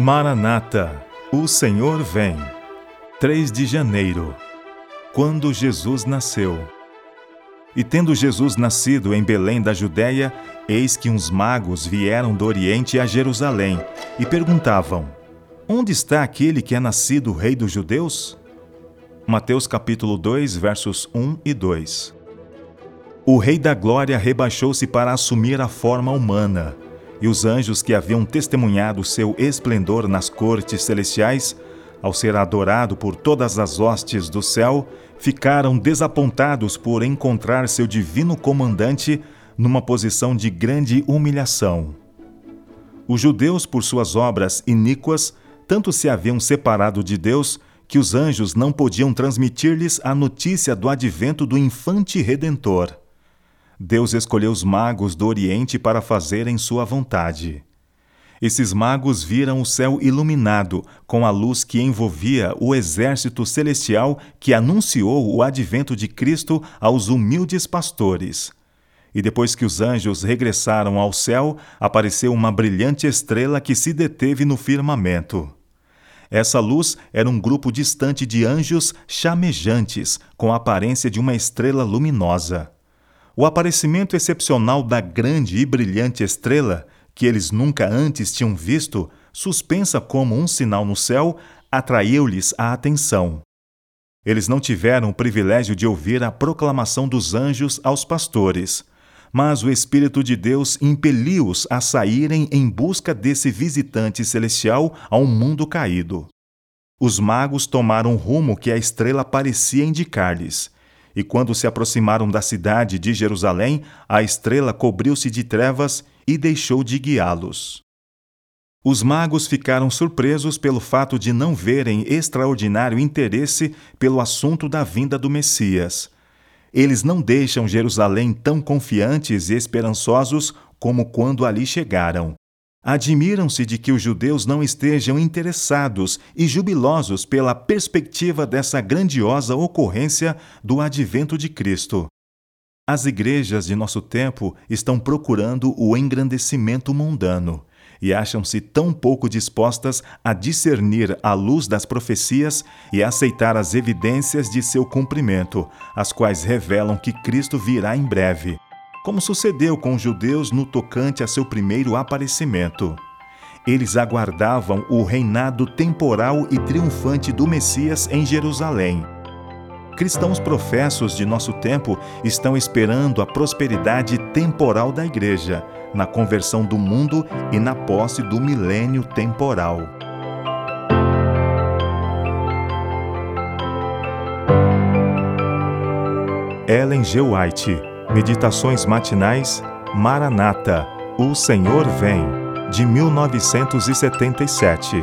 Maranata, o Senhor vem. 3 de janeiro. Quando Jesus nasceu. E tendo Jesus nascido em Belém da Judéia, eis que uns magos vieram do Oriente a Jerusalém e perguntavam: Onde está aquele que é nascido rei dos judeus? Mateus capítulo 2, versos 1 e 2. O rei da glória rebaixou-se para assumir a forma humana e os anjos que haviam testemunhado seu esplendor nas cortes celestiais, ao ser adorado por todas as hostes do céu, ficaram desapontados por encontrar seu divino comandante numa posição de grande humilhação. Os judeus, por suas obras iníquas, tanto se haviam separado de Deus que os anjos não podiam transmitir-lhes a notícia do advento do infante redentor. Deus escolheu os magos do Oriente para fazerem sua vontade. Esses magos viram o céu iluminado com a luz que envolvia o exército celestial que anunciou o advento de Cristo aos humildes pastores. E depois que os anjos regressaram ao céu, apareceu uma brilhante estrela que se deteve no firmamento. Essa luz era um grupo distante de anjos chamejantes, com a aparência de uma estrela luminosa. O aparecimento excepcional da grande e brilhante estrela, que eles nunca antes tinham visto, suspensa como um sinal no céu, atraiu-lhes a atenção. Eles não tiveram o privilégio de ouvir a proclamação dos anjos aos pastores, mas o Espírito de Deus impeliu-os a saírem em busca desse visitante celestial ao mundo caído. Os magos tomaram o rumo que a estrela parecia indicar-lhes e quando se aproximaram da cidade de Jerusalém, a estrela cobriu-se de trevas e deixou de guiá-los. Os magos ficaram surpresos pelo fato de não verem extraordinário interesse pelo assunto da vinda do Messias. Eles não deixam Jerusalém tão confiantes e esperançosos como quando ali chegaram. Admiram-se de que os judeus não estejam interessados e jubilosos pela perspectiva dessa grandiosa ocorrência do advento de Cristo. As igrejas de nosso tempo estão procurando o engrandecimento mundano e acham-se tão pouco dispostas a discernir a luz das profecias e aceitar as evidências de seu cumprimento, as quais revelam que Cristo virá em breve como sucedeu com os judeus no tocante a seu primeiro aparecimento. Eles aguardavam o reinado temporal e triunfante do Messias em Jerusalém. Cristãos professos de nosso tempo estão esperando a prosperidade temporal da Igreja, na conversão do mundo e na posse do milênio temporal. Ellen G. White Meditações matinais Maranata, O Senhor Vem, de 1977.